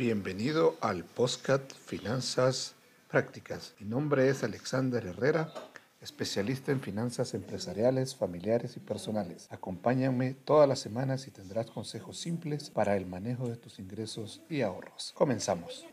Bienvenido al Postcat Finanzas Prácticas. Mi nombre es Alexander Herrera, especialista en finanzas empresariales, familiares y personales. Acompáñame todas las semanas y tendrás consejos simples para el manejo de tus ingresos y ahorros. Comenzamos.